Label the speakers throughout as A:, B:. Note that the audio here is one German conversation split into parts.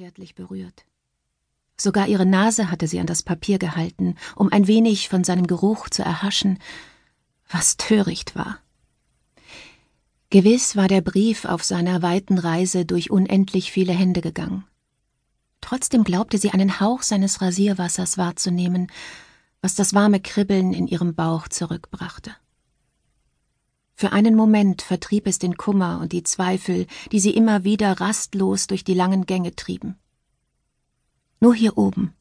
A: zärtlich berührt. Sogar ihre Nase hatte sie an das Papier gehalten, um ein wenig von seinem Geruch zu erhaschen, was töricht war. Gewiss war der Brief auf seiner weiten Reise durch unendlich viele Hände gegangen. Trotzdem glaubte sie einen Hauch seines Rasierwassers wahrzunehmen, was das warme Kribbeln in ihrem Bauch zurückbrachte. Für einen Moment vertrieb es den Kummer und die Zweifel, die sie immer wieder rastlos durch die langen Gänge trieben. Nur hier oben,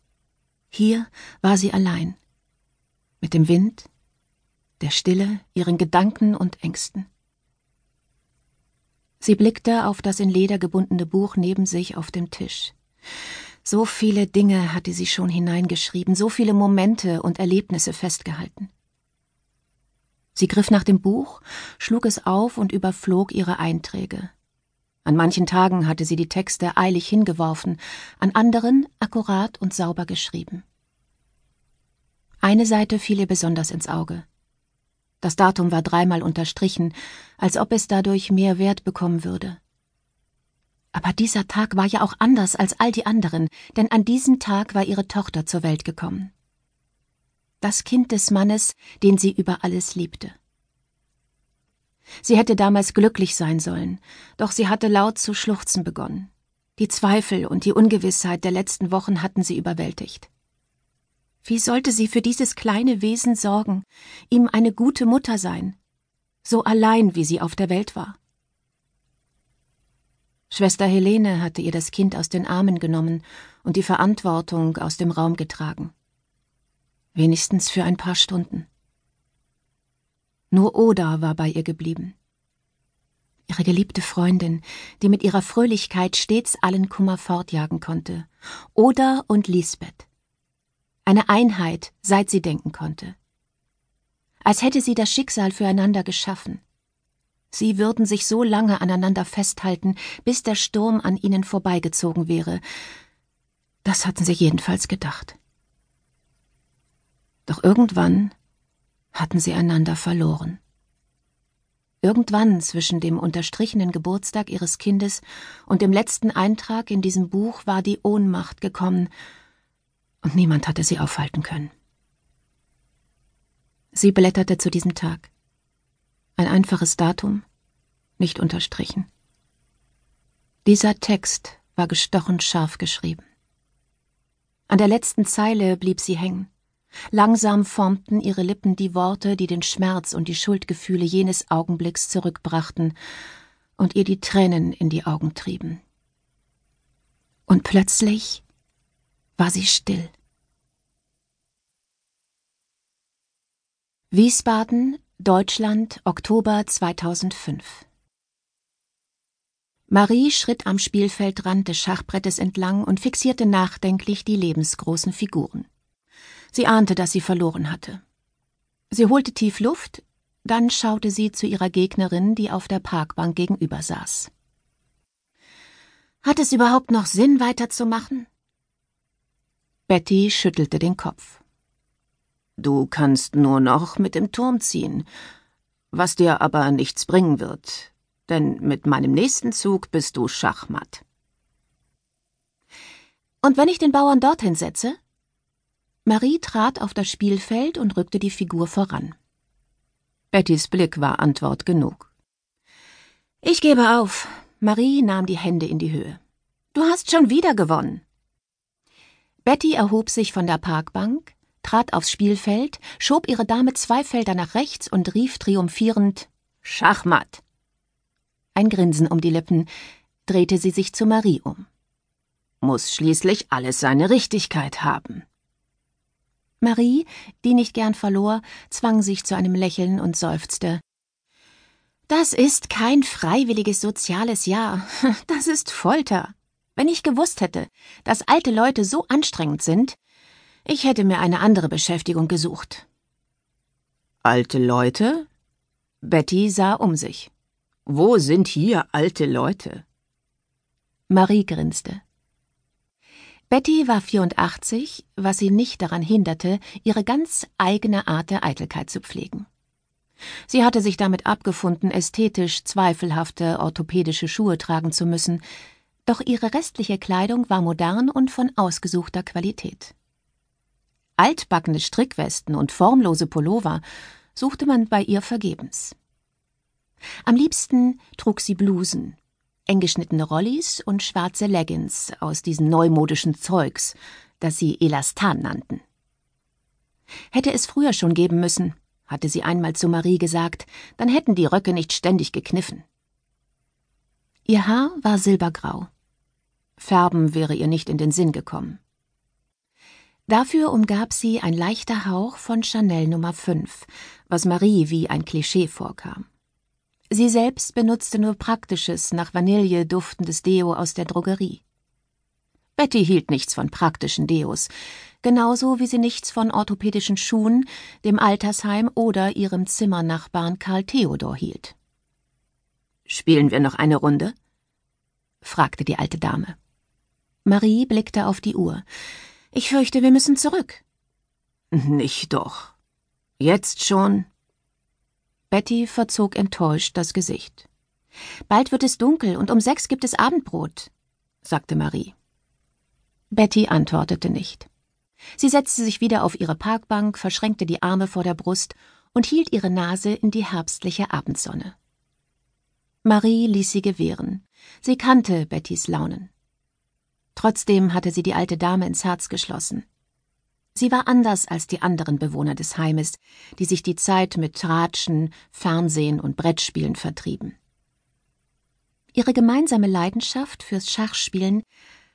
A: hier war sie allein, mit dem Wind, der Stille, ihren Gedanken und Ängsten. Sie blickte auf das in Leder gebundene Buch neben sich auf dem Tisch. So viele Dinge hatte sie schon hineingeschrieben, so viele Momente und Erlebnisse festgehalten. Sie griff nach dem Buch, schlug es auf und überflog ihre Einträge. An manchen Tagen hatte sie die Texte eilig hingeworfen, an anderen akkurat und sauber geschrieben. Eine Seite fiel ihr besonders ins Auge. Das Datum war dreimal unterstrichen, als ob es dadurch mehr Wert bekommen würde. Aber dieser Tag war ja auch anders als all die anderen, denn an diesem Tag war ihre Tochter zur Welt gekommen. Das Kind des Mannes, den sie über alles liebte. Sie hätte damals glücklich sein sollen, doch sie hatte laut zu schluchzen begonnen. Die Zweifel und die Ungewissheit der letzten Wochen hatten sie überwältigt. Wie sollte sie für dieses kleine Wesen sorgen, ihm eine gute Mutter sein, so allein wie sie auf der Welt war? Schwester Helene hatte ihr das Kind aus den Armen genommen und die Verantwortung aus dem Raum getragen. Wenigstens für ein paar Stunden. Nur Oda war bei ihr geblieben. Ihre geliebte Freundin, die mit ihrer Fröhlichkeit stets allen Kummer fortjagen konnte. Oda und Lisbeth. Eine Einheit, seit sie denken konnte. Als hätte sie das Schicksal füreinander geschaffen. Sie würden sich so lange aneinander festhalten, bis der Sturm an ihnen vorbeigezogen wäre. Das hatten sie jedenfalls gedacht. Doch irgendwann hatten sie einander verloren. Irgendwann zwischen dem unterstrichenen Geburtstag ihres Kindes und dem letzten Eintrag in diesem Buch war die Ohnmacht gekommen, und niemand hatte sie aufhalten können. Sie blätterte zu diesem Tag. Ein einfaches Datum, nicht unterstrichen. Dieser Text war gestochen scharf geschrieben. An der letzten Zeile blieb sie hängen. Langsam formten ihre Lippen die Worte, die den Schmerz und die Schuldgefühle jenes Augenblicks zurückbrachten und ihr die Tränen in die Augen trieben. Und plötzlich war sie still. Wiesbaden, Deutschland, Oktober 2005 Marie schritt am Spielfeldrand des Schachbrettes entlang und fixierte nachdenklich die lebensgroßen Figuren. Sie ahnte, dass sie verloren hatte. Sie holte tief Luft, dann schaute sie zu ihrer Gegnerin, die auf der Parkbank gegenüber saß. Hat es überhaupt noch Sinn, weiterzumachen? Betty schüttelte den Kopf. Du kannst nur noch mit dem Turm ziehen, was dir aber nichts bringen wird, denn mit meinem nächsten Zug bist du Schachmatt. Und wenn ich den Bauern dorthin setze? Marie trat auf das Spielfeld und rückte die Figur voran. Bettys Blick war Antwort genug. Ich gebe auf. Marie nahm die Hände in die Höhe. Du hast schon wieder gewonnen. Betty erhob sich von der Parkbank, trat aufs Spielfeld, schob ihre Dame zwei Felder nach rechts und rief triumphierend Schachmatt. Ein Grinsen um die Lippen, drehte sie sich zu Marie um. Muss schließlich alles seine Richtigkeit haben. Marie, die nicht gern verlor, zwang sich zu einem Lächeln und seufzte. Das ist kein freiwilliges soziales Jahr, das ist Folter. Wenn ich gewusst hätte, dass alte Leute so anstrengend sind, ich hätte mir eine andere Beschäftigung gesucht. Alte Leute? Betty sah um sich. Wo sind hier alte Leute? Marie grinste. Betty war 84, was sie nicht daran hinderte, ihre ganz eigene Art der Eitelkeit zu pflegen. Sie hatte sich damit abgefunden, ästhetisch zweifelhafte orthopädische Schuhe tragen zu müssen, Doch ihre restliche Kleidung war modern und von ausgesuchter Qualität. Altbackene Strickwesten und formlose Pullover suchte man bei ihr vergebens. Am liebsten trug sie Blusen, eng geschnittene Rollis und schwarze Leggings aus diesem neumodischen Zeugs, das sie Elastan nannten. Hätte es früher schon geben müssen, hatte sie einmal zu Marie gesagt, dann hätten die Röcke nicht ständig gekniffen. Ihr Haar war silbergrau. Färben wäre ihr nicht in den Sinn gekommen. Dafür umgab sie ein leichter Hauch von Chanel Nummer 5, was Marie wie ein Klischee vorkam. Sie selbst benutzte nur praktisches, nach Vanille duftendes Deo aus der Drogerie. Betty hielt nichts von praktischen Deos, genauso wie sie nichts von orthopädischen Schuhen, dem Altersheim oder ihrem Zimmernachbarn Karl Theodor hielt. Spielen wir noch eine Runde? fragte die alte Dame. Marie blickte auf die Uhr. Ich fürchte, wir müssen zurück. Nicht doch. Jetzt schon? Betty verzog enttäuscht das Gesicht. Bald wird es dunkel und um sechs gibt es Abendbrot, sagte Marie. Betty antwortete nicht. Sie setzte sich wieder auf ihre Parkbank, verschränkte die Arme vor der Brust und hielt ihre Nase in die herbstliche Abendsonne. Marie ließ sie gewähren. Sie kannte Bettys Launen. Trotzdem hatte sie die alte Dame ins Herz geschlossen. Sie war anders als die anderen Bewohner des Heimes, die sich die Zeit mit Tratschen, Fernsehen und Brettspielen vertrieben. Ihre gemeinsame Leidenschaft fürs Schachspielen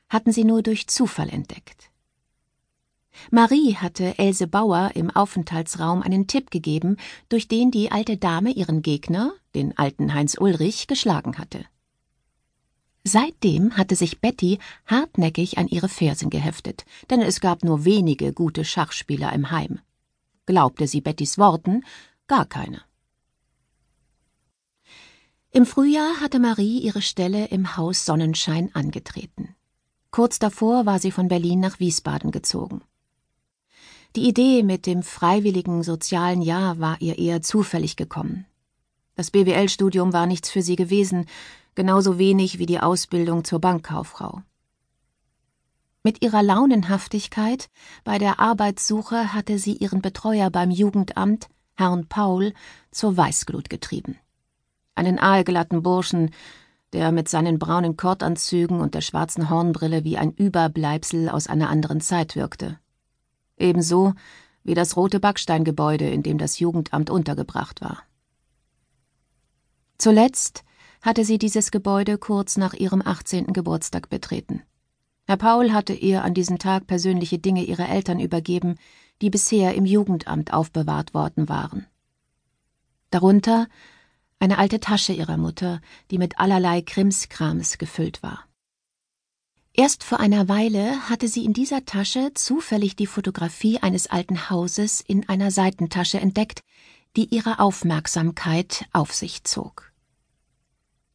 A: hatten sie nur durch Zufall entdeckt. Marie hatte Else Bauer im Aufenthaltsraum einen Tipp gegeben, durch den die alte Dame ihren Gegner, den alten Heinz Ulrich, geschlagen hatte. Seitdem hatte sich Betty hartnäckig an ihre Fersen geheftet, denn es gab nur wenige gute Schachspieler im Heim. Glaubte sie Bettys Worten, gar keine. Im Frühjahr hatte Marie ihre Stelle im Haus Sonnenschein angetreten. Kurz davor war sie von Berlin nach Wiesbaden gezogen. Die Idee mit dem freiwilligen sozialen Jahr war ihr eher zufällig gekommen. Das BWL-Studium war nichts für sie gewesen, genauso wenig wie die Ausbildung zur Bankkauffrau. Mit ihrer Launenhaftigkeit bei der Arbeitssuche hatte sie ihren Betreuer beim Jugendamt, Herrn Paul, zur Weißglut getrieben. Einen aalglatten Burschen, der mit seinen braunen Kordanzügen und der schwarzen Hornbrille wie ein Überbleibsel aus einer anderen Zeit wirkte. Ebenso wie das rote Backsteingebäude, in dem das Jugendamt untergebracht war. Zuletzt hatte sie dieses Gebäude kurz nach ihrem 18. Geburtstag betreten. Herr Paul hatte ihr an diesem Tag persönliche Dinge ihrer Eltern übergeben, die bisher im Jugendamt aufbewahrt worden waren. Darunter eine alte Tasche ihrer Mutter, die mit allerlei Krimskrams gefüllt war. Erst vor einer Weile hatte sie in dieser Tasche zufällig die Fotografie eines alten Hauses in einer Seitentasche entdeckt, die ihre Aufmerksamkeit auf sich zog.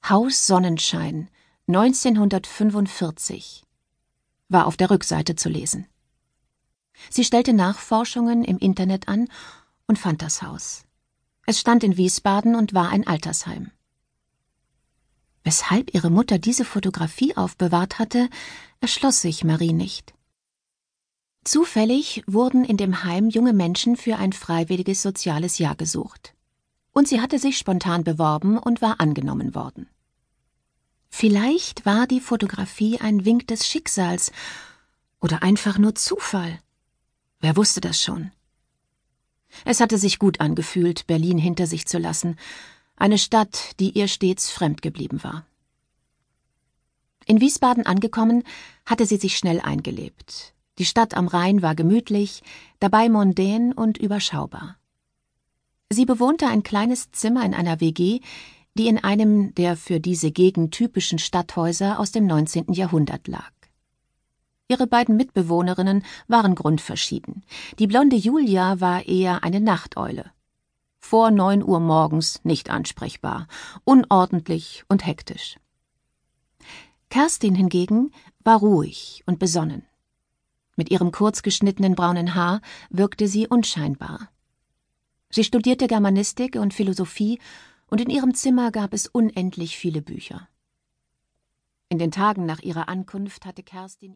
A: Haus Sonnenschein 1945 war auf der Rückseite zu lesen. Sie stellte Nachforschungen im Internet an und fand das Haus. Es stand in Wiesbaden und war ein Altersheim. Weshalb ihre Mutter diese Fotografie aufbewahrt hatte, erschloss sich Marie nicht. Zufällig wurden in dem Heim junge Menschen für ein freiwilliges soziales Jahr gesucht und sie hatte sich spontan beworben und war angenommen worden. Vielleicht war die Fotografie ein Wink des Schicksals oder einfach nur Zufall. Wer wusste das schon? Es hatte sich gut angefühlt, Berlin hinter sich zu lassen, eine Stadt, die ihr stets fremd geblieben war. In Wiesbaden angekommen, hatte sie sich schnell eingelebt. Die Stadt am Rhein war gemütlich, dabei mondän und überschaubar. Sie bewohnte ein kleines Zimmer in einer WG, die in einem der für diese Gegend typischen Stadthäuser aus dem 19. Jahrhundert lag. Ihre beiden Mitbewohnerinnen waren grundverschieden. Die blonde Julia war eher eine Nachteule. Vor neun Uhr morgens nicht ansprechbar, unordentlich und hektisch. Kerstin hingegen war ruhig und besonnen. Mit ihrem kurzgeschnittenen braunen Haar wirkte sie unscheinbar. Sie studierte Germanistik und Philosophie, und in ihrem Zimmer gab es unendlich viele Bücher. In den Tagen nach ihrer Ankunft hatte Kerstin